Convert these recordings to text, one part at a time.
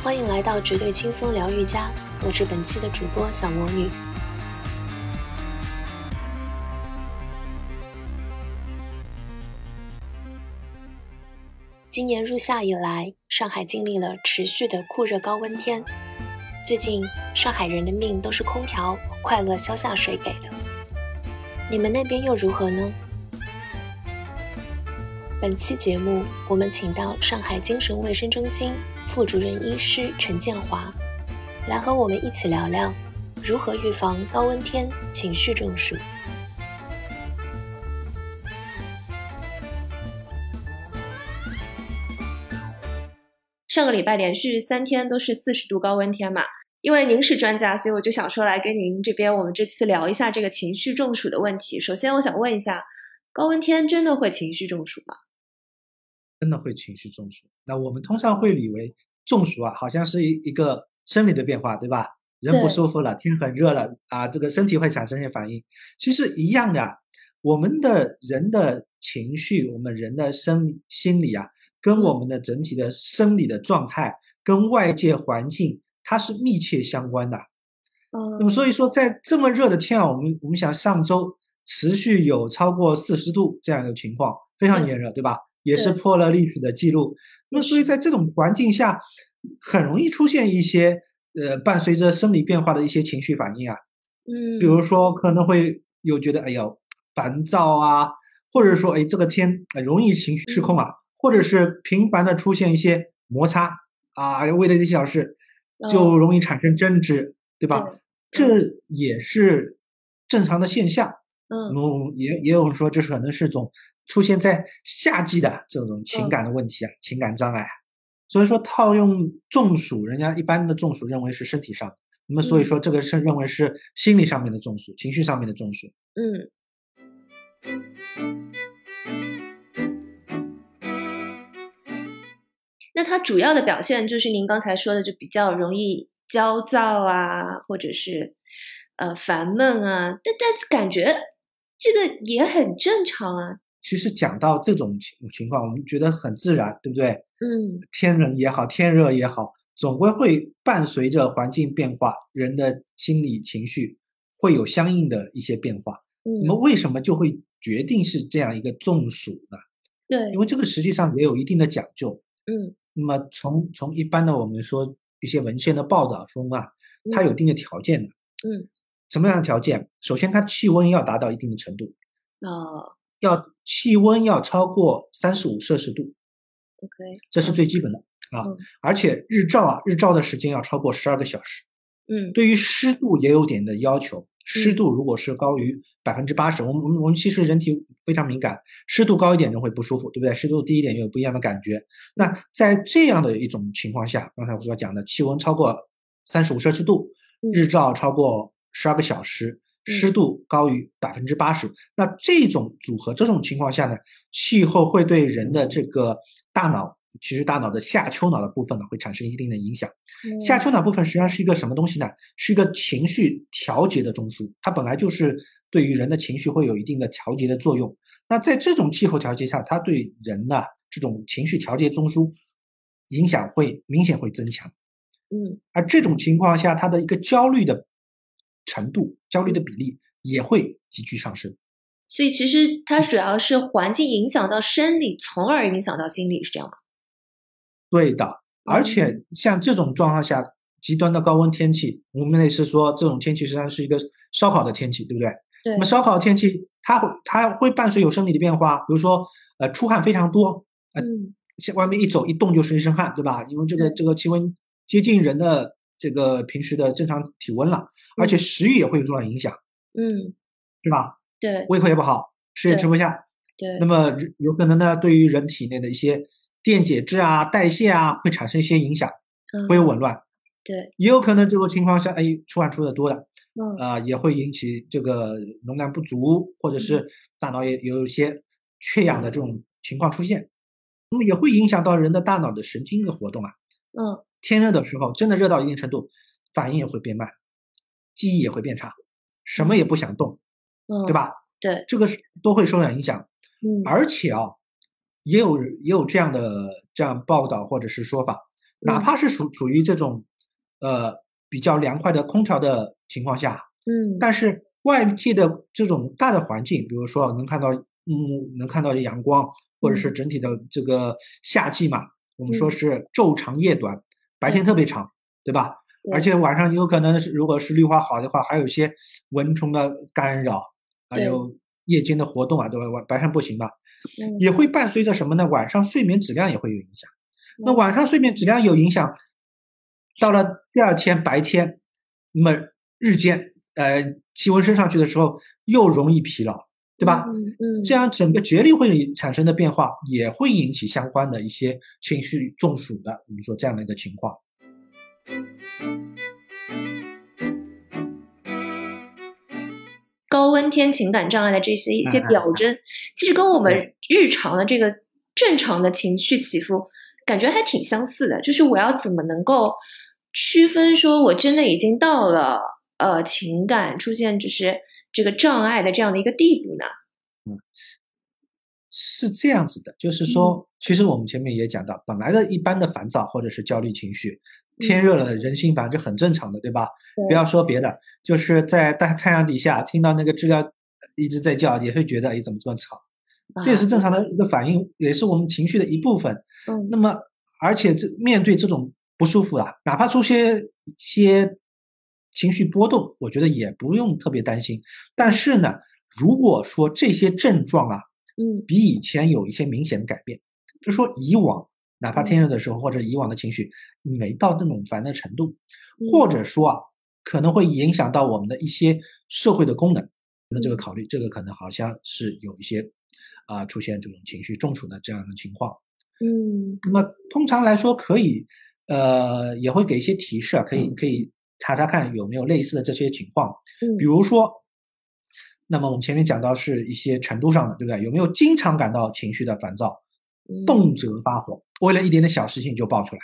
欢迎来到绝对轻松疗愈家，我是本期的主播小魔女。今年入夏以来，上海经历了持续的酷热高温天。最近，上海人的命都是空调和快乐消夏水给的。你们那边又如何呢？本期节目，我们请到上海精神卫生中心副主任医师陈建华，来和我们一起聊聊如何预防高温天情绪中暑。上个礼拜连续三天都是四十度高温天嘛，因为您是专家，所以我就想说来跟您这边，我们这次聊一下这个情绪中暑的问题。首先，我想问一下，高温天真的会情绪中暑吗？真的会情绪中暑？那我们通常会以为中暑啊，好像是一一个生理的变化，对吧？人不舒服了，天很热了啊，这个身体会产生一些反应。其实一样的，我们的人的情绪，我们人的生心理啊。跟我们的整体的生理的状态，跟外界环境，它是密切相关的。嗯，那么所以说，在这么热的天啊，我们我们想上周持续有超过四十度这样一个情况，非常炎热，对吧？也是破了历史的记录。那所以在这种环境下，很容易出现一些呃伴随着生理变化的一些情绪反应啊。嗯，比如说可能会有觉得哎呦烦躁啊，或者说哎这个天容易情绪失控啊。或者是频繁的出现一些摩擦啊，为了这些小事，就容易产生争执，对吧？这也是正常的现象。嗯，也也有人说，这是可能是种出现在夏季的这种情感的问题啊，情感障碍。所以说，套用中暑，人家一般的中暑认为是身体上，那么所以说这个是认为是心理上面的中暑，情绪上面的中暑。嗯。那它主要的表现就是您刚才说的，就比较容易焦躁啊，或者是呃烦闷啊。但但感觉这个也很正常啊。其实讲到这种情情况，我们觉得很自然，对不对？嗯，天冷也好，天热也好，总归会伴随着环境变化，人的心理情绪会有相应的一些变化。嗯，那么为什么就会决定是这样一个中暑呢？对，因为这个实际上也有一定的讲究。嗯。那么从从一般的我们说一些文献的报道中啊，它有一定的条件的。嗯，什么样的条件？首先，它气温要达到一定的程度。哦，要气温要超过三十五摄氏度。OK，这是最基本的啊。而且日照啊，日照的时间要超过十二个小时。嗯，对于湿度也有点的要求。湿度如果是高于百分之八十，我们我们我们其实人体非常敏感，湿度高一点人会不舒服，对不对？湿度低一点又有不一样的感觉。那在这样的一种情况下，刚才我所讲的气温超过三十五摄氏度，日照超过十二个小时，湿度高于百分之八十，那这种组合这种情况下呢，气候会对人的这个大脑。其实大脑的下丘脑的部分呢，会产生一定的影响。下丘脑部分实际上是一个什么东西呢？是一个情绪调节的中枢，它本来就是对于人的情绪会有一定的调节的作用。那在这种气候条件下，它对人的这种情绪调节中枢影响会明显会增强。嗯，而这种情况下，它的一个焦虑的程度、焦虑的比例也会急剧上升。所以其实它主要是环境影响到生理，从而影响到心理，是这样吗？对的，而且像这种状况下，极端的高温天气，我们也是说这种天气实际上是一个烧烤的天气，对不对？对。那么烧烤天气，它会它会伴随有生理的变化，比如说呃出汗非常多，嗯，像外面一走一动就是一身汗，对吧？因为这个这个气温接近人的这个平时的正常体温了，而且食欲也会有重要影响，嗯，是吧？对。胃口也不好，吃也吃不下。对。那么有可能呢，对于人体内的一些。电解质啊，代谢啊，会产生一些影响，会有紊乱。对，也有可能这个情况下，哎，出汗出的多的，嗯啊，也会引起这个容量不足，或者是大脑也有一些缺氧的这种情况出现。那么也会影响到人的大脑的神经的活动啊。嗯，天热的时候，真的热到一定程度，反应也会变慢，记忆也会变差，什么也不想动，嗯，对吧？对，这个是都会受到影响。嗯，而且啊。也有也有这样的这样报道或者是说法，哪怕是属处于这种呃比较凉快的空调的情况下，嗯，但是外界的这种大的环境，比如说能看到嗯能看到阳光，或者是整体的这个夏季嘛，我们说是昼长夜短，白天特别长，对吧？而且晚上有可能是，如果是绿化好的话，还有一些蚊虫的干扰，还有夜间的活动啊，对吧？晚白上不行吧？也会伴随着什么呢？晚上睡眠质量也会有影响。那晚上睡眠质量有影响，到了第二天白天，那么日间呃气温升上去的时候，又容易疲劳，对吧？嗯，这样整个节律会产生的变化，也会引起相关的一些情绪中暑的，我们说这样的一个情况。高温天情感障碍的这些一些表征，其实跟我们日常的这个正常的情绪起伏，感觉还挺相似的。就是我要怎么能够区分，说我真的已经到了呃情感出现就是这个障碍的这样的一个地步呢？嗯，是这样子的，就是说，其实我们前面也讲到，本来的一般的烦躁或者是焦虑情绪。天热了，人心烦，这很正常的，对吧？不要说别的，就是在大太阳底下听到那个知了一直在叫，也会觉得哎，怎么这么吵？这也是正常的一个反应，也是我们情绪的一部分。嗯，那么而且这面对这种不舒服啊，哪怕出现些情绪波动，我觉得也不用特别担心。但是呢，如果说这些症状啊，嗯，比以前有一些明显的改变，就说以往。哪怕天热的时候，或者以往的情绪没到那种烦的程度，或者说啊，可能会影响到我们的一些社会的功能，那这个考虑，这个可能好像是有一些啊出现这种情绪中暑的这样的情况。嗯，那么通常来说，可以呃也会给一些提示啊，可以可以查查看有没有类似的这些情况。嗯，比如说，那么我们前面讲到是一些程度上的，对不对？有没有经常感到情绪的烦躁？动辄发火，为了一点点小事情就爆出来，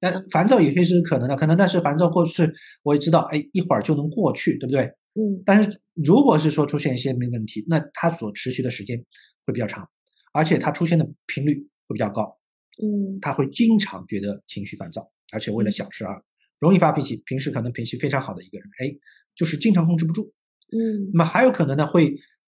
那烦躁有些是可能的，可能但是烦躁过去，我也知道，哎，一会儿就能过去，对不对？嗯。但是如果是说出现一些没问题，那它所持续的时间会比较长，而且它出现的频率会比较高。嗯。他会经常觉得情绪烦躁，而且为了小事啊，容易发脾气。平时可能脾气非常好的一个人，哎，就是经常控制不住。嗯。那么还有可能呢，会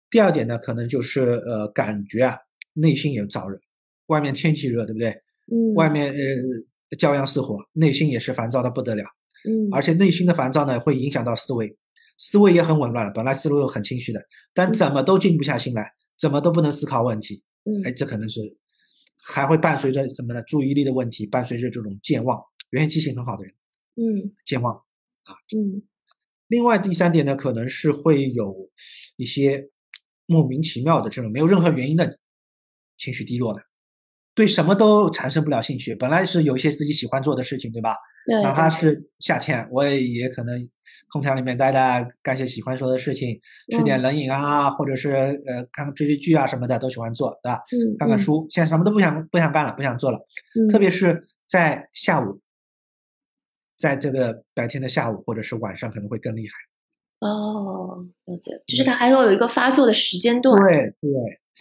第二点呢，可能就是呃，感觉啊，内心也燥热。外面天气热，对不对？嗯。外面呃，骄阳似火，内心也是烦躁的不得了。嗯。而且内心的烦躁呢，会影响到思维，思维也很紊乱。本来思路又很清晰的，但怎么都静不下心来，怎么都不能思考问题。嗯。哎，这可能是还会伴随着什么呢？注意力的问题，伴随着这种健忘。原先记性很好的人，嗯，健忘啊。嗯。另外第三点呢，可能是会有一些莫名其妙的这种没有任何原因的情绪低落的。对什么都产生不了兴趣，本来是有一些自己喜欢做的事情，对吧？对。哪怕是夏天，我也也可能空调里面待待，干些喜欢做的事情，吃点冷饮啊，或者是呃看追追剧啊什么的都喜欢做，对吧？嗯。看看书，现在什么都不想不想干了，不想做了。嗯。特别是在下午，在这个白天的下午或者是晚上可能会更厉害。哦，了解，就是它还要有一个发作的时间段。对对。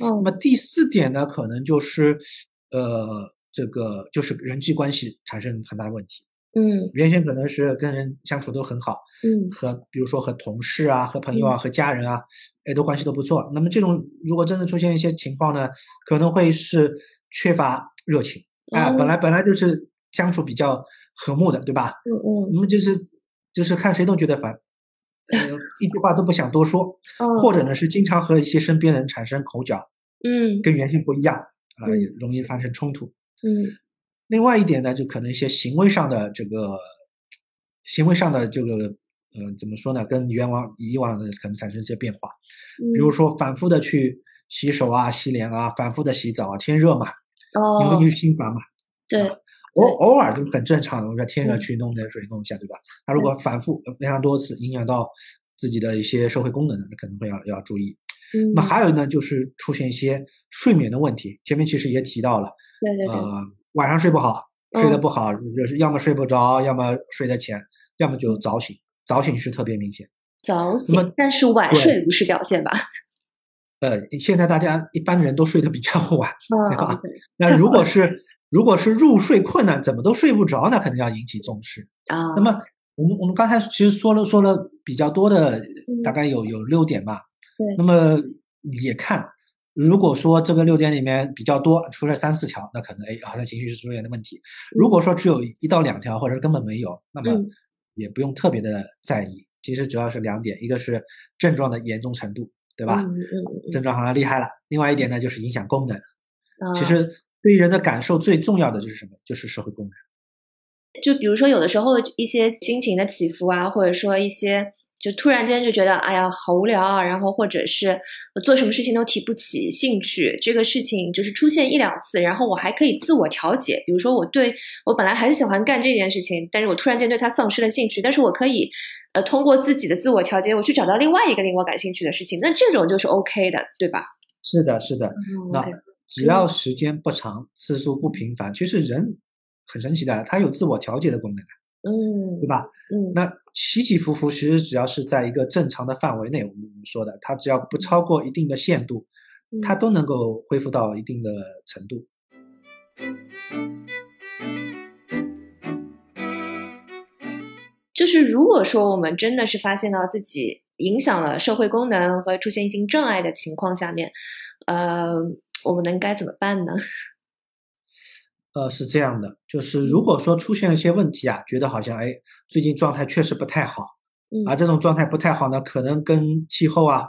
嗯。那么第四点呢，可能就是。呃，这个就是人际关系产生很大的问题。嗯，原先可能是跟人相处都很好，嗯，和比如说和同事啊、和朋友啊、和家人啊，哎，都关系都不错。那么这种如果真的出现一些情况呢，可能会是缺乏热情啊。本来本来就是相处比较和睦的，对吧？嗯嗯。那么就是就是看谁都觉得烦，呃，一句话都不想多说，或者呢是经常和一些身边人产生口角，嗯，跟原先不一样。啊，容易发生冲突。嗯，另外一点呢，就可能一些行为上的这个，行为上的这个，呃，怎么说呢？跟原往以往的可能产生一些变化。比如说，反复的去洗手啊、洗脸啊，反复的洗澡啊，天热嘛，哦，因为心烦嘛。对，偶偶尔就很正常的，我说天热去弄点水弄一下，对吧？他如果反复非常多次，影响到自己的一些社会功能的，那可能会要要注意。那么还有呢，就是出现一些睡眠的问题。前面其实也提到了，对对对，呃，晚上睡不好，睡得不好，就是要么睡不着，要么睡得浅，要么就早醒。早醒是特别明显。早醒，但是晚睡不是表现吧？呃，现在大家一般人都睡得比较晚，对吧？那如果是如果是入睡困难，怎么都睡不着，那可能要引起重视。啊，那么我们我们刚才其实说了说了比较多的，嗯大概有有六点吧。对那么也看，如果说这个六点里面比较多，出了三四条，那可能哎好像情绪是出现的问题。如果说只有一到两条，或者根本没有，那么嗯也不用特别的在意。其实主要是两点，一个是症状的严重程度，对吧？嗯嗯嗯症状好像厉害了。另外一点呢，就是影响功能。其实对于人的感受最重要的就是什么？就是社会功能。就比如说有的时候一些心情的起伏啊，或者说一些就突然间就觉得哎呀好无聊啊，然后或者是我做什么事情都提不起兴趣，这个事情就是出现一两次，然后我还可以自我调节。比如说我对我本来很喜欢干这件事情，但是我突然间对它丧失了兴趣，但是我可以呃通过自己的自我调节，我去找到另外一个令我感兴趣的事情，那这种就是 OK 的，对吧？是的，是的。嗯那只要时间不长，次数不频繁，其实人很神奇的，他有自我调节的功能的，嗯对吧？嗯那起起伏伏，其实只要是在一个正常的范围内，我们说的，它只要不超过一定的限度，它嗯都能够恢复到一定的程度。就是如果说我们真的是发现到自己影响了社会功能和出现一些障碍的情况下面，呃，我们能该怎么办呢？呃，是这样的，就是如果说出现了一些问题啊，觉得好像哎，最近状态确实不太好，嗯。而这种状态不太好呢，可能跟气候啊，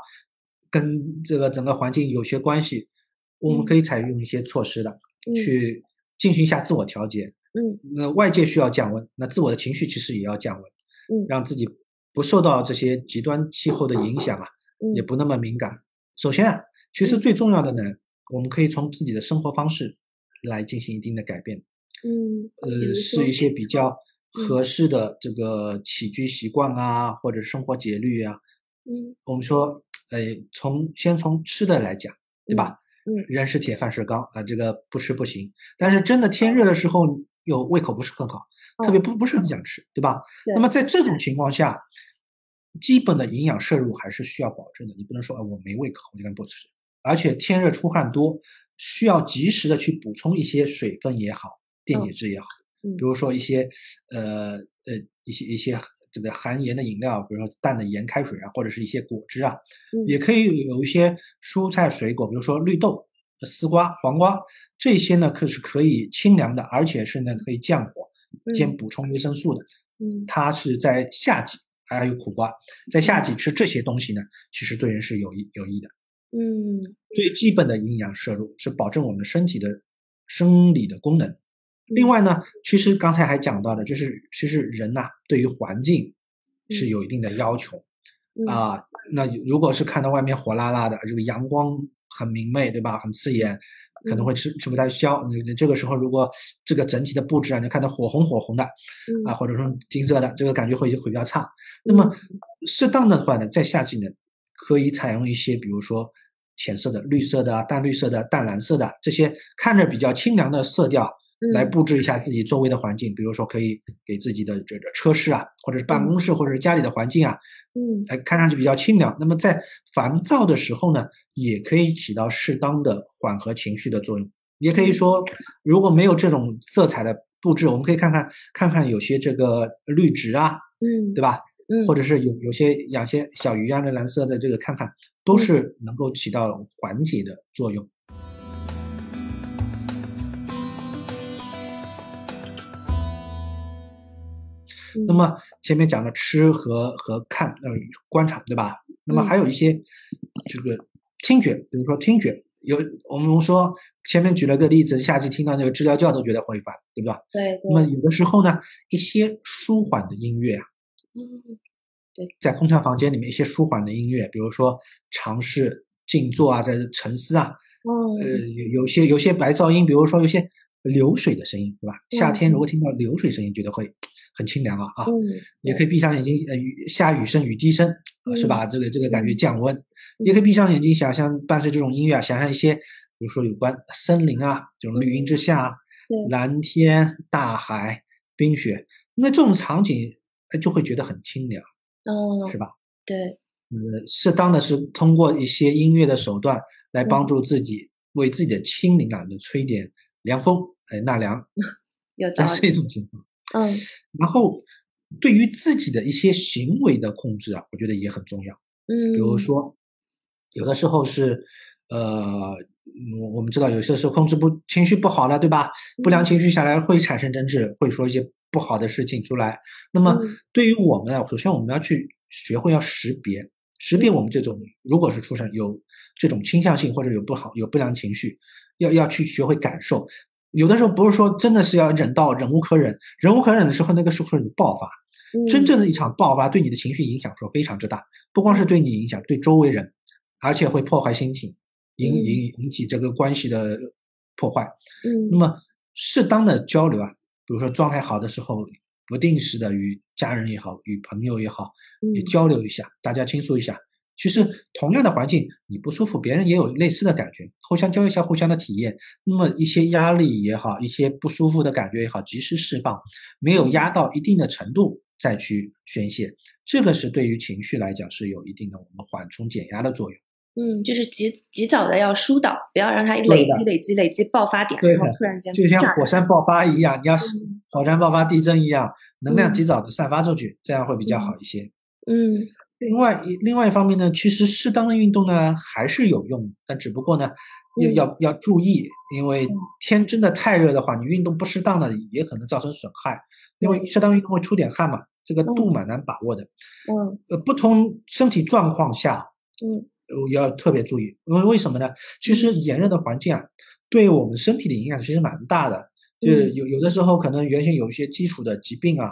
跟这个整个环境有些关系，我们嗯可以采用一些措施的，嗯。去进行一下自我调节。嗯。那外界需要降温，那自我的情绪其实也要降温，嗯。让自己不受到这些极端气候的影响啊，也嗯。不那么敏感。首先啊，其实嗯。最重要的呢，我们可以从自己的生活方式来进行一定的改变。嗯，呃，是一些比较嗯合适的这个起居习惯啊，或者生活节律啊。嗯我们说，呃，从先从吃的来讲，对吧？嗯人是铁，饭是钢啊，这个不吃不行。但是真的天热的时候，有胃口不是很好，特别不不是很想吃，对吧？那么在这种情况下，基本的营养摄入还是需要保证的。你不能说啊，我没胃口，我就敢不吃。而且天热出汗多，需要及时的去补充一些水分也好，电解质也好。嗯比如说一些呃呃一些一些这个含盐的饮料，比如说淡的盐开水啊，或者是一些果汁啊，嗯也可以有一些蔬菜水果，比如说绿豆、呃丝瓜、黄瓜这些呢，可是可以清凉的，而且是呢可以降火、兼嗯补充维生素的。嗯它是在夏季，还有苦瓜，在夏季吃这些东西呢，其实对人是有益有益的。嗯最基本的营养摄入是保证我们身体的生理的功能。另外呢，其实刚才还讲到的，就是其实人呐、对于环境是有一定的要求嗯啊。那如果是看到外面火辣辣的，这个阳光很明媚，对吧？很刺眼，可能会吃吃不太消。你你这个时候如果这个整体的布置啊，你看到火红火红的嗯啊，或者说金色的，这个感觉会会比较差。那么适当的话呢，在夏季呢，可以采用一些，比如说浅色的、绿色的、啊、淡绿色的、淡蓝色的这些看着比较清凉的色调，来嗯布置一下自己周围的环境。比如说，可以给自己的这个车室啊，或者是办公室，或者是家里的环境啊，嗯哎，看上去比较清凉。那么在烦躁的时候呢，也可以起到适当的缓和情绪的作用。也可以说，如果没有这种色彩的布置，我们可以看看看看有些这个绿植啊，嗯对吧？嗯或者是有有些养些小鱼啊，那蓝色的这个看看，都是能够起到缓解的作用。那么前面讲了吃和和看，呃，观察，对吧？那么还有一些这个听觉，比如说听觉，有我们说前面举了个例子，夏季听到那个知了叫都觉得会烦，对吧？对那么有的时候呢，一些舒缓的音乐啊，嗯在空调房间里面一些舒缓的音乐，比如说尝试静坐啊，在沉思啊，呃，嗯。有有些有些白噪音，比如说有些流水的声音，对吧？夏天如果嗯。听到流水声音，觉得会很清凉啊啊，嗯也可以闭上眼睛，呃，雨下雨声、雨滴声，呃是吧？这个这个感觉嗯降温，也可以闭上眼睛，想象伴随这种音乐啊，想象一些，比如说有关森林啊，这种绿荫之下蓝天、大海、冰雪，那这种场景，呃就会觉得很清凉，哦是吧？对呃，适当的是通过一些音乐的手段来帮嗯助自己，为自己的心灵啊，就吹点凉风，哎纳凉，有。这是一种情况。嗯然后对于自己的一些行为的控制啊，我觉得也很重要。嗯，比如说，有的时候是，呃，我我们知道有些时候控制不情绪不好了，对吧？不良情绪下来会产生争执，会说一些不好的事情出来。那么嗯对于我们啊，首先我们要去学会要识别，识别我们这种如果是出生有这种倾向性或者有不好有不良情绪，要要去学会感受。有的时候不是说真的是要忍到忍无可忍，忍无可忍的时候，那个是会有爆发。嗯真正的一场爆发对你的情绪影响是非常之大，不光是对你影响，对周围人，而且会破坏心情，引嗯引引起这个关系的破坏。嗯那么适当的交流啊，比如说状态好的时候，不定时的与家人也好，与朋友也好，也嗯交流一下，大家倾诉一下。其实同样的环境，你不舒服，别人也有类似的感觉，互相交流一下互相的体验。那么一些压力也好，一些不舒服的感觉也好，及时释放，没有压到一定的程度再去宣泄，这个是对于情绪来讲是有一定的我们缓冲减压的作用。嗯，就是及及早的要疏导，不要让它对累积累积累积爆发点，对后突然间就像火山爆发一样，你要是嗯。火山爆发地震一样，能量嗯。及早的散发出去，这样会比较好一些。嗯。另外一另外一方面呢，其实适当的运动呢还是有用的，但只不过呢，要嗯。要要注意，因为嗯。天真的太热的话，你运动不适当的也可能造成损害。因为适当运动会出点汗嘛，这个度嗯蛮难把握的。嗯。呃，不同身体状况下，嗯。呃要特别注意，因为为什么呢？其实炎热的环境啊，对我们身体的影响其实蛮大的。就是嗯有有的时候可能原先有一些基础的疾病啊，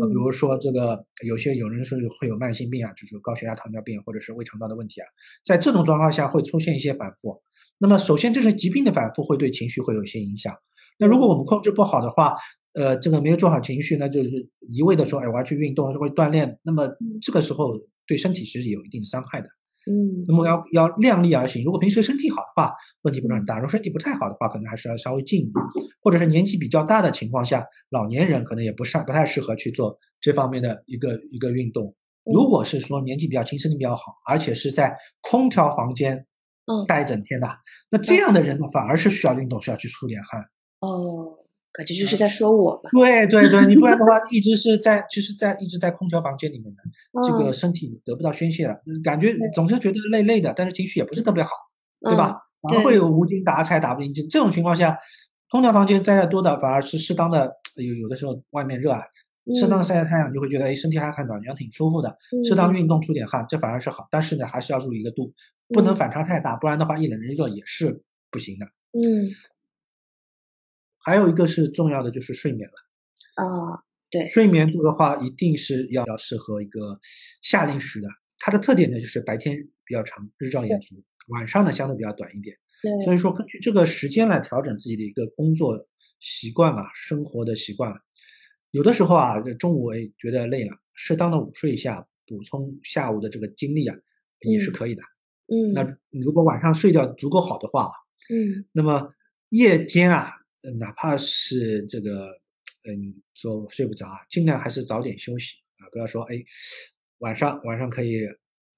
呃，比嗯如说这个有些有人是会有慢性病啊，就是高血压、糖尿病或者是胃肠道的问题啊，在这种状况下会出现一些反复。那么首先这是疾病的反复会对情绪会有一些影响。那如果我们控制不好的话，呃，这个没有做好情绪那，就是一味的说，哎，我要去运动，会锻炼，那么这个时候对身体其实有一定伤害的。嗯那么要要量力而行。如果平时身体好的话，问题不是很大；如果身体不太好的话，可能还是要稍微静一点，或者是年纪比较大的情况下，老年人可能也不上不太适合去做这方面的一个一个运动。如果是说年纪比较轻、身体比较好，而且是在空调房间嗯待一整天的，那这样的人呢，反而是需要运动，需要去出点汗。哦，感觉就是在说我吧。对对对，你不然的话，一直是在，其实，在一直在空调房间里面的，这个嗯身体得不到宣泄了，感觉总是觉得累累的，但是情绪也不是特别好。对嗯吧？反而会有无精打采、打不进去。这种情况下，空调房间待的多的，反而是适当的有有的时候外面热啊，适当的晒晒太阳，你就会觉得哎身体还很暖洋，挺舒服的。适当嗯运动出点汗，这反而是好。但是呢，还是要注意一个度，不能嗯反差太大，不然的话一冷一热也是不行的。嗯还有一个是重要的就是睡眠了。啊对睡眠度的话，一定是要要适合一个夏令时的。它的特点呢，就是白天比较长，日照也足，晚上呢相对比较短一点。对所以说，根据这个时间来调整自己的一个工作习惯啊，生活的习惯。有的时候啊，中午哎觉得累了，适当的午睡一下，补充下午的这个精力啊，也是嗯可以的。嗯那如果晚上睡觉足够好的话，嗯那么夜间啊，呃哪怕是这个，嗯，说睡不着啊，尽量还是早点休息啊，不要说哎，晚上晚上可以，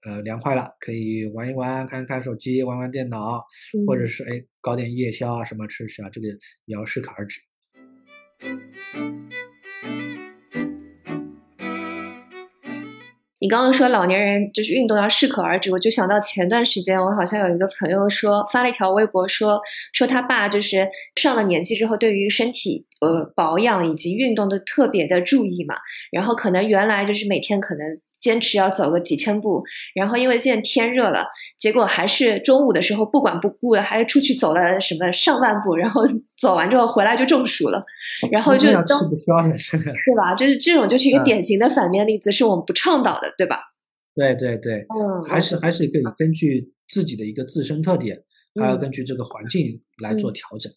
呃，凉快了，可以玩一玩，看看手机，玩玩电脑，或者嗯是哎搞点夜宵啊，什么吃吃啊，这个也要适可而止。你刚刚说老年人就是运动要适可而止，我就想到前段时间我好像有一个朋友说发了一条微博说说他爸就是上了年纪之后对于身体呃保养以及运动都特别的注意嘛，然后可能原来就是每天可能坚持要走个几千步，然后因为现在天热了，结果还是中午的时候不管不顾的还出去走了什么上万步，然后 走完之后回来就中暑了，然后就都吃不消了，现在。对吧？就是这种就是一个嗯典型的反面例子，是我们不倡导的，对吧？对对对，嗯，还是还是可以根据自己的一个自身特点，还有嗯根据这个环境来做调整。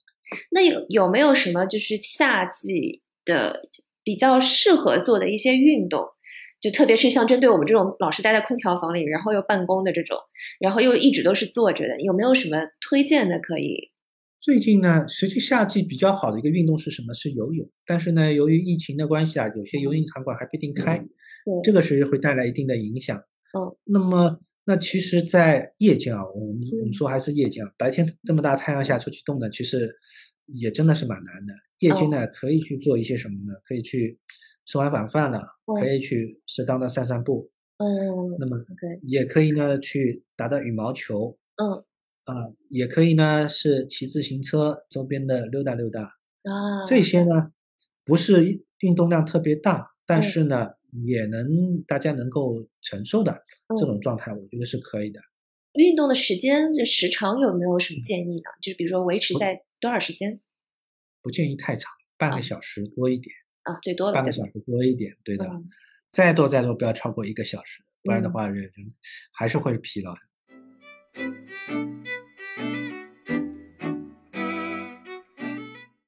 那有有没有什么就是夏季的比较适合做的一些运动？就特别是像针对我们这种老是待在空调房里，然后又办公的这种，然后又一直都是坐着的，有没有什么推荐的可以？最近呢，实际夏季比较好的一个运动是什么？是游泳。但是呢，由于疫情的关系啊，有些游泳场馆还不一定开，对这个是会带来一定的影响。嗯，那么那其实，在夜间啊，我们我嗯们说还是夜间啊，白天这么大太阳下出去动呢，其实也真的是蛮难的。夜间呢，可以去做一些什么呢？可以去吃完晚饭了，可以去适当的散散步。嗯，那么也可以呢去打打羽毛球。嗯，啊，也可以呢是骑自行车周边的溜达溜达。啊，这些呢不是运动量特别大，但是呢也能大家能够承受的这种状态，我觉得是可以的。运动的时间这时长有没有什么建议呢？就是比如说维持在多少时间？不建议太长，半个小时多一点啊，最多半个小时多一点，对的。再多再多不要超过一个小时，不然的话人人还是会疲劳。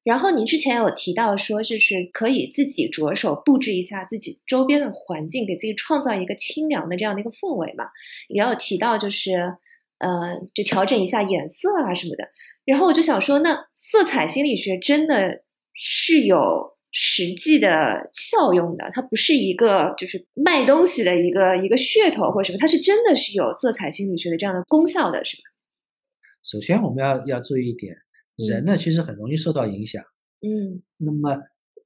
然后您之前有提到说，就是可以自己着手布置一下自己周边的环境，给自己创造一个清凉的这样的一个氛围嘛。也有提到就是，呃，就调整一下颜色啊什么的。然后我就想说，那色彩心理学真的是有实际的效用的，它不是一个就是卖东西的一个一个噱头或者什么，它是真的是有色彩心理学的这样的功效的，是吧？首先我们要要注意一点。人呢，其实很容易受到影响，嗯，那么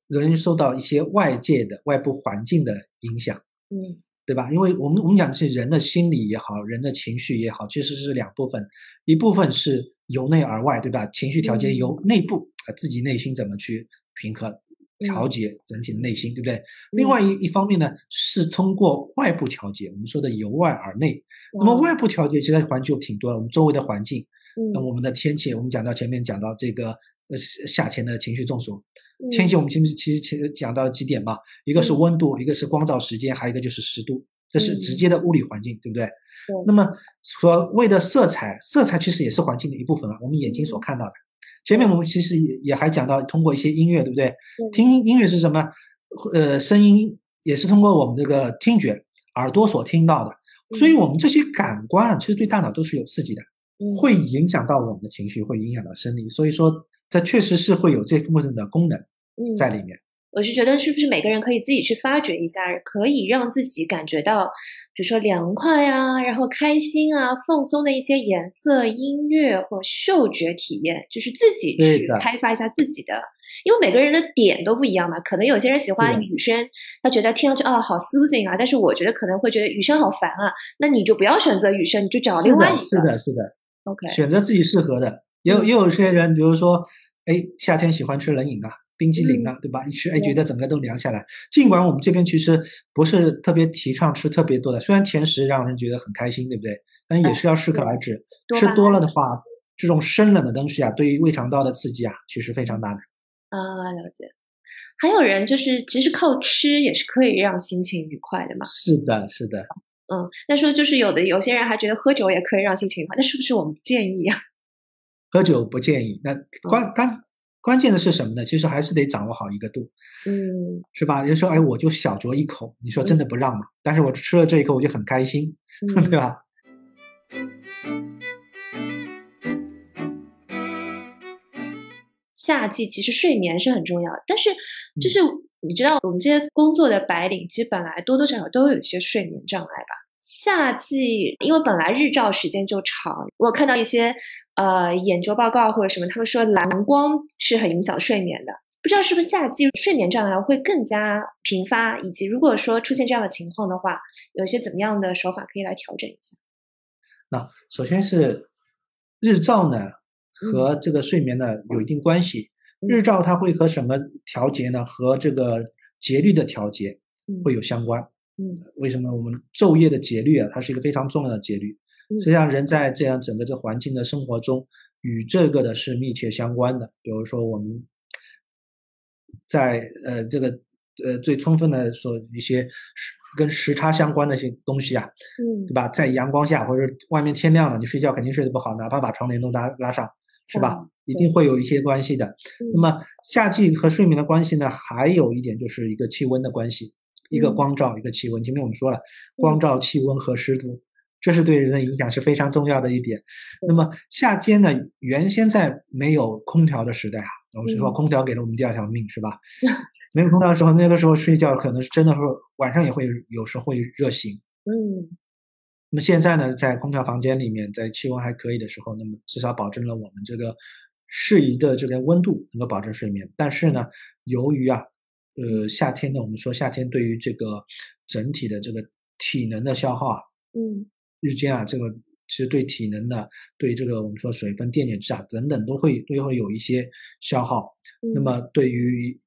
容易受到一些外界的外部环境的影响，嗯，对吧？因为我们我们讲是人的心理也好，人的情绪也好，其实是两部分，一部分是由内而外，对吧？情绪调节由内部啊，自己内心怎么去平和调节整体的内心，对不对？另外一一方面呢，是通过外部调节，我们说的由外而内。那么外部调节其实环境挺多的，我们周围的环境。那我们的天气，我们讲到前面讲到这个呃夏天的情绪中暑，天气我们前面其实其实讲到几点嘛，一个是温度，一个是光照时间，还有一个就是湿度，这是直接的物理环境，对不对？那么所谓的色彩，色彩其实也是环境的一部分啊，我们眼睛所看到的。前面我们其实也也还讲到通过一些音乐，对不对？听音乐是什么？呃，声音也是通过我们这个听觉耳朵所听到的，所以我们这些感官其实对大脑都是有刺激的。会影响到我们的情绪，会影响到生理，所以说它确实是会有这部分的功能在里面。我是觉得，是不是每个人可以自己去发掘一下，可以让自己感觉到，比如说凉快呀，然后开心啊，放松的一些颜色、音乐或嗅觉体验，就是自己去开发一下自己的。因为每个人的点都不一样嘛，可能有些人喜欢雨声，他觉得听上去哦好 soothing 啊，但是我觉得可能会觉得雨声好烦啊，那你就不要选择雨声，你就找另外一个。是的，是的。OK，选择自己适合的，也有也有些人，比如说，哎，夏天喜欢吃冷饮啊，冰激凌啊，对吧？一吃，哎，觉得整个都凉下来。尽管我们这边其实不是特别提倡吃特别多的，虽然甜食让人觉得很开心，对不对？但也是要适可而止。吃多了的话，这种生冷的东西啊，对于胃肠道的刺激啊，其实非常大的。啊，了解。还有人就是，其实靠吃也是可以让心情愉快的嘛。是的，是的。嗯，那说就是有的有些人还觉得喝酒也可以让心情愉快，那是不是我们不建议啊？喝酒不建议。那关关关键的是什么呢？其实还是得掌握好一个度，嗯，是吧？有时候哎，我就小酌一口，你说真的不让吗？但是我吃了这一口，我就很开心，对吧？夏季其实睡眠是很重要的，但是就是。你知道我们这些工作的白领，其实本来多多少少都有一些睡眠障碍吧。夏季因为本来日照时间就长，我看到一些呃研究报告或者什么，他们说蓝光是很影响睡眠的。不知道是不是夏季睡眠障碍会更加频发，以及如果说出现这样的情况的话，有一些怎么样的手法可以来调整一下？那首先是日照呢和这个睡眠呢有一定关系。日照它会和什么调节呢？和这个节律的调节会有相关。嗯，为什么我们昼夜的节律啊？它是一个非常重要的节律。实际上，人在这样整个这环境的生活中，与这个的是密切相关的。比如说，我们在呃这个呃最充分的说一些跟时差相关的一些东西啊，嗯，对吧？在阳光下或者外面天亮了，你睡觉肯定睡得不好，哪怕把窗帘都拉拉上，是吧？一定会有一些关系的。那么夏季和睡眠的关系呢？还有一点就是一个气温的关系，一个光照，一个气温。前面我们说了，光照、气温和湿度，这是对人的影响是非常重要的一点。那么夏天呢？原先在没有空调的时代啊，我们说空调给了我们第二条命，是吧？没有空调的时候，那个时候睡觉可能是真的是晚上也会有时候会热醒。嗯。那么现在呢，在空调房间里面，在气温还可以的时候，那么至少保证了我们这个适宜的这个温度能够保证睡眠。但是呢，由于啊，呃，夏天呢，我们说夏天对于这个整体的这个体能的消耗啊，嗯日间啊，这个其实对体能的、对这个我们说水分、电解质啊等等都会都会有一些消耗。那嗯么对于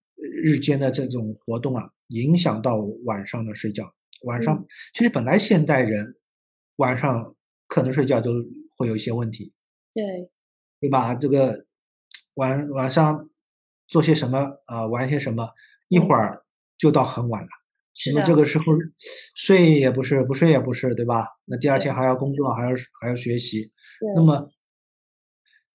日间的这种活动啊，影响到晚上的睡觉。晚上、其实本来现代人晚上可能睡觉都会有一些问题，对，对吧？这个晚晚上做些什么啊、呃玩些什么，一会儿就到很晚了。那么这个时候睡也不是，不睡也不是，对吧？那第二天还要工作，还要还要学习，那么，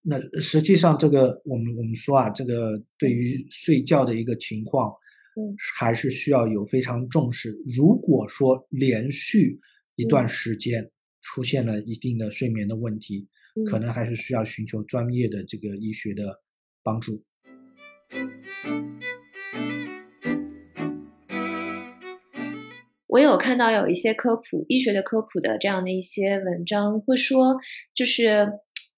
那实际上这个我们我们说啊，这个对于睡觉的一个情况，嗯，还是需要有非常重视。如果说连续一段嗯时间出现了一定的睡眠的问题，可嗯能还是需要寻求专业的这个医学的帮助。我有看到有一些科普医学的科普的这样的一些文章，会说就是。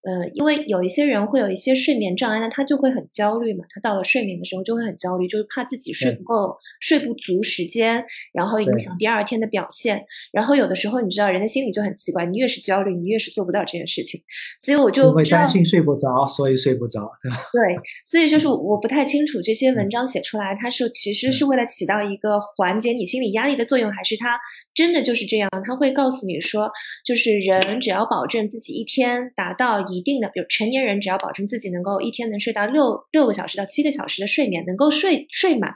呃，因为有一些人会有一些睡眠障碍，那他就会很焦虑嘛。他到了睡眠的时候就会很焦虑，就是怕自己睡不够、睡不足时间，然后影响第二天的表现。然后有的时候你知道，人的心理就很奇怪，你越是焦虑，你越是做不到这件事情。所以我就因不知道为担心睡不着，所以睡不着，对吧？对，所以就是我不太清楚这些文章写出来，它是其实是为了起到一个缓解你心理压力的作用，还是它真的就是这样？它会告诉你说，就是人只要保证自己一天达到一一定的，比如成年人只要保证自己能够一天能睡到六六个小时到七个小时的睡眠，能够睡睡满，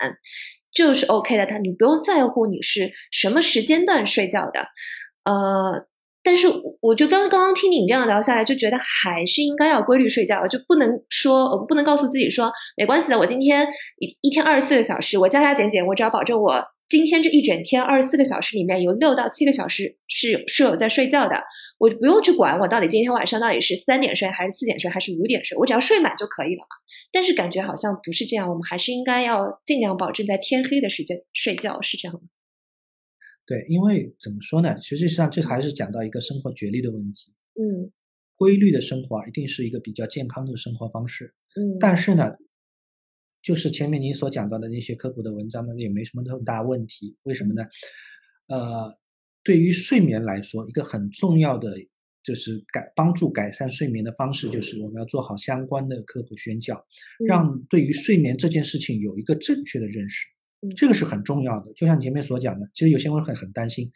就是 OK 的。他你不用在乎你是什么时间段睡觉的，呃。但是我就刚刚刚听你这样聊下来，就觉得还是应该要规律睡觉，就不能说我不能告诉自己说没关系的，我今天一一天二十四个小时，我加加减减，我只要保证我今天这一整天二十四个小时里面有六到七个小时是是有在睡觉的，我不用去管我到底今天晚上到底是三点睡还是四点睡还是五点睡，我只要睡满就可以了嘛。但是感觉好像不是这样，我们还是应该要尽量保证在天黑的时间睡觉，是这样吗？对，因为怎么说呢？实际上这还是讲到一个生活节律的问题。嗯规律的生活啊，一定是一个比较健康的生活方式。嗯，但是呢，就是前面您所讲到的那些科普的文章呢，也没什么太大问题。为什么呢？呃，对于睡眠来说，一个很重要的就是改帮助改善睡眠的方式，就是我们要做好相关的科普宣教，让对于睡眠这件事情有一个正确的认识嗯。这个是很重要的。就像前面所讲的，其实有些人会很很担心，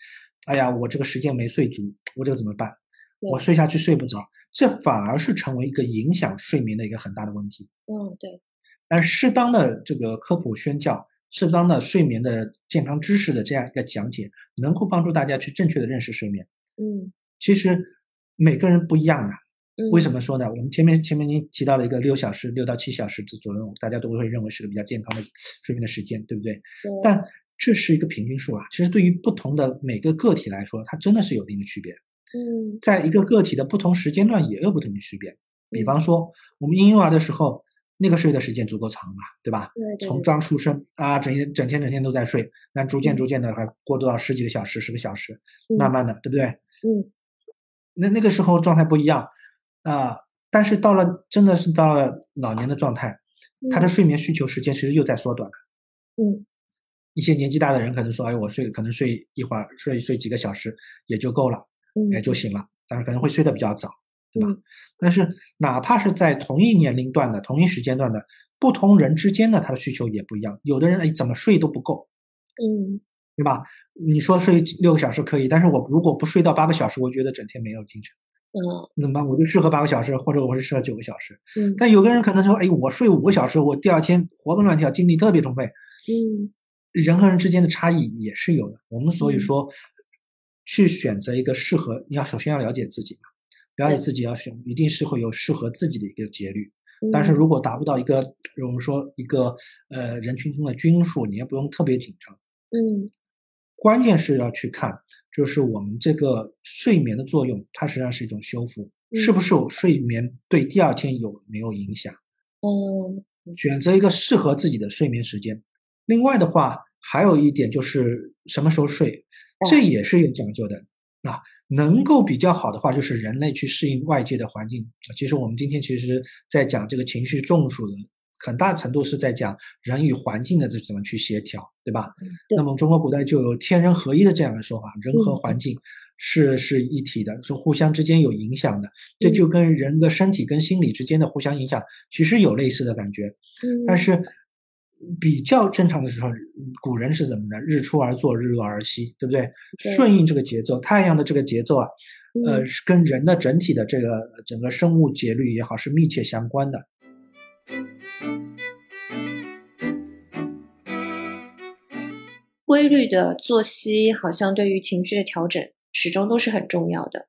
哎呀，我这个时间没睡足，我这个怎么办？我睡下去睡不着，这反而是成为一个影响睡眠的一个很大的问题。嗯对，但适当的这个科普宣教，适当的睡眠的健康知识的这样一个讲解，能够帮助大家去正确的认识睡眠。嗯其实每个人不一样的，嗯，为什么说呢？我们前面前面您提到了一个六小时、六到七小时之左右，大家都会认为是个比较健康的睡眠的时间，对不对？对但这是一个平均数啊，其实对于不同的每个个体来说，它真的是有一定的区别。嗯在一个个体的不同时间段也有不同的区别。比嗯方说，我们婴幼儿的时候，那个睡的时间足够长嘛，对吧？对对对从刚出生啊，整天整天整天都在睡，那逐渐嗯逐渐的还过渡到十几个小时、十个小时，嗯慢慢的，对不对？嗯那那个时候状态不一样啊，但是到了真的是到了老年的状态，他的嗯睡眠需求时间其实又在缩短了。嗯一些年纪大的人可能说，哎，我睡可能睡一会儿，睡睡几个小时也就够了。嗯也就醒了，但是可能会睡得比较早，对吧？嗯但是哪怕是在同一年龄段的、同一时间段的不同人之间的，他的需求也不一样。有的人哎怎么睡都不够，嗯对吧？你说睡六个小时可以，但是我如果不睡到八个小时，我觉得整天没有精神，嗯怎么办？我就适合八个小时，或者我是适合九个小时。嗯但有个人可能说，哎，我睡五个小时，我第二天活蹦乱跳，精力特别充沛。嗯人和人之间的差异也是有的。我们所以嗯说，去选择一个适合，你要首先要了解自己嘛，了解自己要选，一定是会有适合自己的一个节律。嗯，但是如果达不到一个，我们说一个呃人群中的均数，你也不用特别紧张。嗯关键是要去看，就是我们这个睡眠的作用，它实际上是一种修复，是不是有睡眠对第二天有没有影响？嗯选择一个适合自己的睡眠时间。另外的话，还有一点就是什么时候睡，这也是有讲究的啊。能够比较好的话，就是人类去适应外界的环境。其实我们今天其实在讲这个情绪中暑的，很大程度是在讲人与环境的这怎么去协调，对吧？那么中国古代就有天人合一的这样的说法，人和环境是是一体的，是互相之间有影响的。这就跟人的身体跟心理之间的互相影响，其实有类似的感觉。但是。比较正常的时候，古人是怎么的？日出而作，日落而息，对不对？顺应这个节奏，太阳的这个节奏啊，呃，是跟人的整体的这个整个生物节律也好，是密切相关的。规律的作息好像对于情绪的调整始终都是很重要的。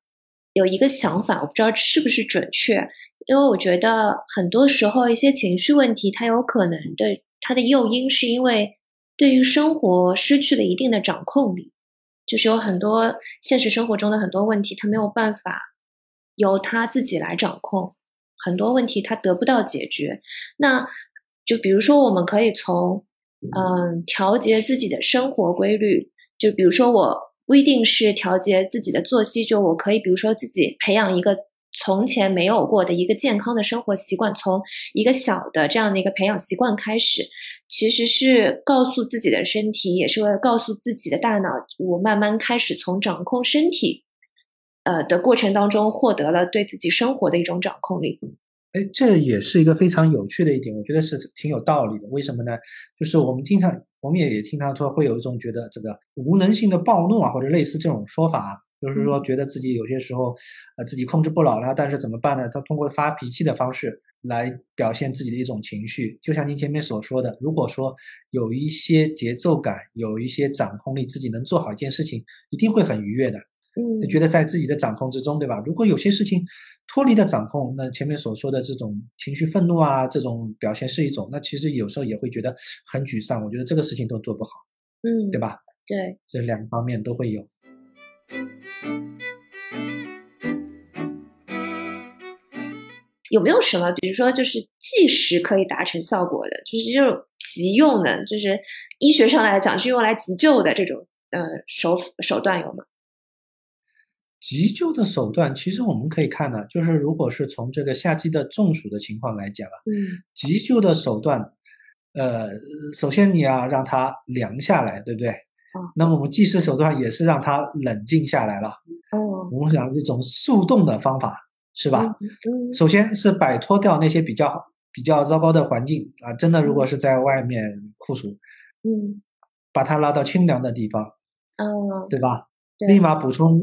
有一个想法，我不知道是不是准确，因为我觉得很多时候一些情绪问题，它有可能的。它的诱因是因为对于生活失去了一定的掌控力，就是有很多现实生活中的很多问题，他没有办法由他自己来掌控，很多问题他得不到解决。那就比如说，我们可以从嗯调节自己的生活规律，就比如说我不一定是调节自己的作息，就我可以比如说自己培养一个。从前没有过的一个健康的生活习惯，从一个小的这样的一个培养习惯开始，其实是告诉自己的身体，也是为了告诉自己的大脑，我慢慢开始从掌控身体，呃的过程当中，获得了对自己生活的一种掌控力。哎，这也是一个非常有趣的一点，我觉得是挺有道理的。为什么呢？就是我们经常，我们也也听他说，会有一种觉得这个无能性的暴怒啊，或者类似这种说法。就是说，觉得自己有些时候，呃，自己控制不了了，但是怎么办呢？他通过发脾气的方式来表现自己的一种情绪。就像您前面所说的，如果说有一些节奏感，有一些掌控力，自己能做好一件事情，一定会很愉悦的。嗯，觉得在自己的掌控之中，对吧？如果有些事情脱离了掌控，那前面所说的这种情绪愤怒啊，这种表现是一种，那其实有时候也会觉得很沮丧。我觉得这个事情都做不好，嗯，对吧？对，这两方面都会有。有没有什么，比如说就是即时可以达成效果的，就是这种急用的，就是医学上来讲是用来急救的这种呃手手段有吗？急救的手段，其实我们可以看呢，就是如果是从这个夏季的中暑的情况来讲啊，嗯，急救的手段，呃，首先你要让它凉下来，对不对？那么我们计时手段也是让他冷静下来了。哦，我们讲这种速冻的方法是吧？嗯，首先是摆脱掉那些比较比较糟糕的环境啊，真的如果是在外面酷暑，嗯，把他拉到清凉的地方，哦，对吧？立马补充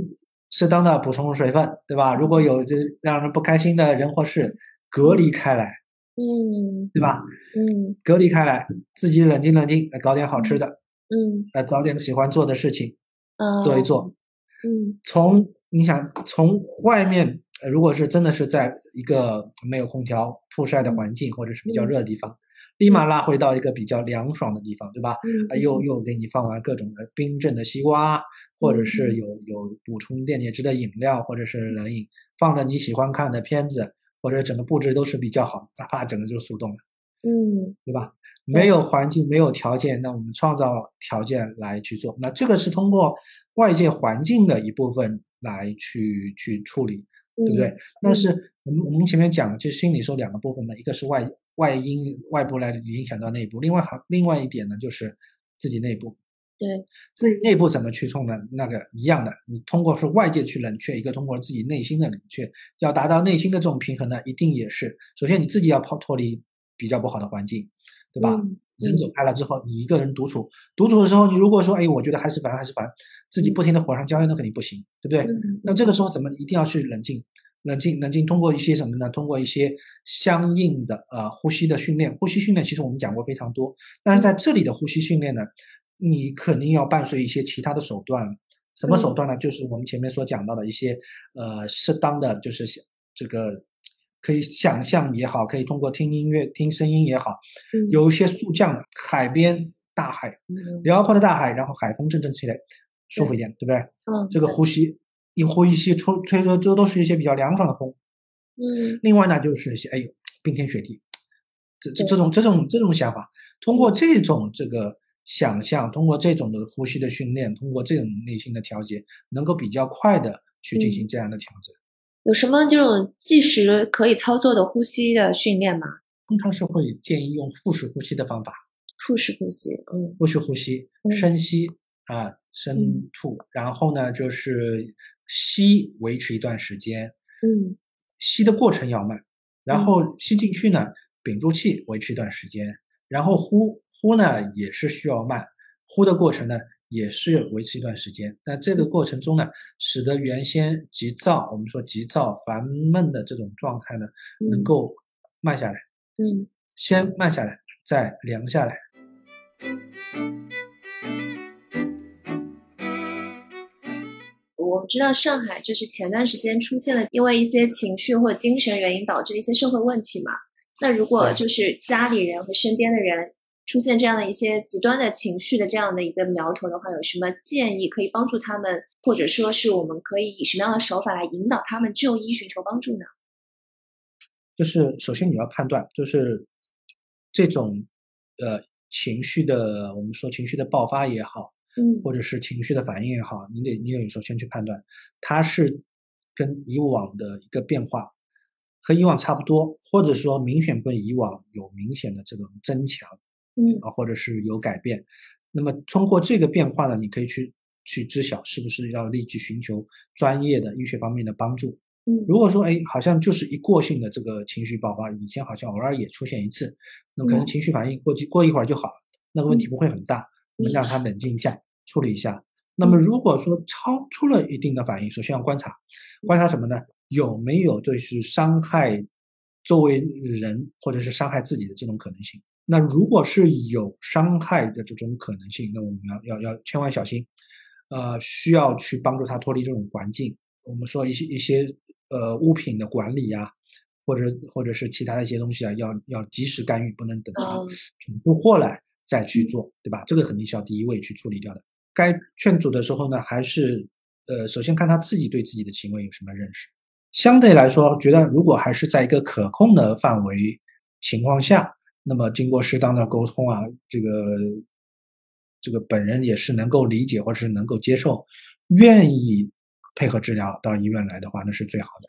适当的补充水分，对吧？如果有这让人不开心的人或事，隔离开来，嗯，对吧？嗯，隔离开来，自己冷静冷静，搞点好吃的。嗯，呃，找点喜欢做的事情，啊，做一做。嗯，从你想从外面，如果是真的是在一个没有空调、曝晒的环境，或者是比较热的地方，立马拉回到一个比较凉爽的地方，对吧？嗯，又又给你放完各种的冰镇的西瓜，或者是有有补充电解质的饮料，或者是冷饮，放着你喜欢看的片子，或者整个布置都是比较好，哪怕整个就速冻了，嗯，对吧？没有环境，没有条件，那我们创造条件来去做。那这个是通过外界环境的一部分来去去处理，对不对？但是我们我们前面讲的，其实心理说两个部分的，一个是外外因外部来影响到内部，另外还另外一点呢，就是自己内部。对，自己内部怎么去冲呢？那个一样的，你通过是外界去冷却，一个通过自己内心的冷却，要达到内心的这种平衡呢，一定也是首先你自己要抛脱离比较不好的环境。对吧？人走开了之后，你一个人独处，独处的时候，你如果说，哎，我觉得还是烦，还是烦，自己不停的火上浇油，那肯定不行，对不对？那这个时候怎么一定要去冷静，冷静，冷静，通过一些什么呢？通过一些相应的呃呼吸的训练，呼吸训练其实我们讲过非常多，但是在这里的呼吸训练呢，你肯定要伴随一些其他的手段，什么手段呢？就是我们前面所讲到的一些呃适当的，就是这个。可以想象也好，可以通过听音乐、听声音也好，有一些速降的海边、大海，辽阔的大海，然后海风阵阵吹来，舒服一点，对不对？嗯，这个呼吸一呼一吸出吹的这都是一些比较凉爽的风。嗯，另外呢，就是一些哎呦冰天雪地，这这这种这种这种想法，通过这种这个想象，通过这种的呼吸的训练，通过这种内心的调节，能够比较快的去进行这样的调整。有什么这种即时可以操作的呼吸的训练吗？通常是会建议用腹式呼吸的方法。腹式呼吸，嗯，腹式呼吸，深吸啊，深吐，然后呢就是吸维持一段时间，嗯，吸的过程要慢，然后吸进去呢，屏住气维持一段时间，然后呼呼呢也是需要慢，呼的过程呢也是维持一段时间。那这个过程中呢，使得原先急躁，我们说急躁烦闷的这种状态呢，能够慢下来，嗯，先慢下来，再凉下来。我知道上海就是前段时间出现了因为一些情绪或精神原因导致的一些社会问题嘛。那如果就是家里人和身边的人出现这样的一些极端的情绪的这样的一个苗头的话，有什么建议可以帮助他们，或者说是我们可以以什么样的手法来引导他们就医寻求帮助呢？就是首先你要判断，就是这种呃。情绪的，我们说情绪的爆发也好，嗯，或者是情绪的反应也好，你得你得首先去判断，它是跟以往的一个变化和以往差不多，或者说明显跟以往有明显的这种增强，嗯啊，或者是有改变。那么通过这个变化呢，你可以去去知晓是不是要立即寻求专业的医学方面的帮助。嗯，如果说哎，好像就是一过性的这个情绪爆发，以前好像偶尔也出现一次，那可能情绪反应过几过一会儿就好了，那个问题不会很大，我们让他冷静一下，处理一下。那么如果说超出了一定的反应，首先要观察，观察什么呢？有没有对是伤害周围人或者是伤害自己的这种可能性？那如果是有伤害的这种可能性，那我们要要要千万小心，呃，需要去帮助他脱离这种环境。我们说一些一些。呃，物品的管理啊，或者或者是其他的一些东西啊，要要及时干预，不能等它存出祸来再去做，对吧？这个肯定是要第一位去处理掉的。该劝阻的时候呢，还是呃，首先看他自己对自己的行为有什么认识。相对来说，觉得如果还是在一个可控的范围情况下，那么经过适当的沟通啊，这个这个本人也是能够理解或者是能够接受，愿意。配合治疗到医院来的话，那是最好的。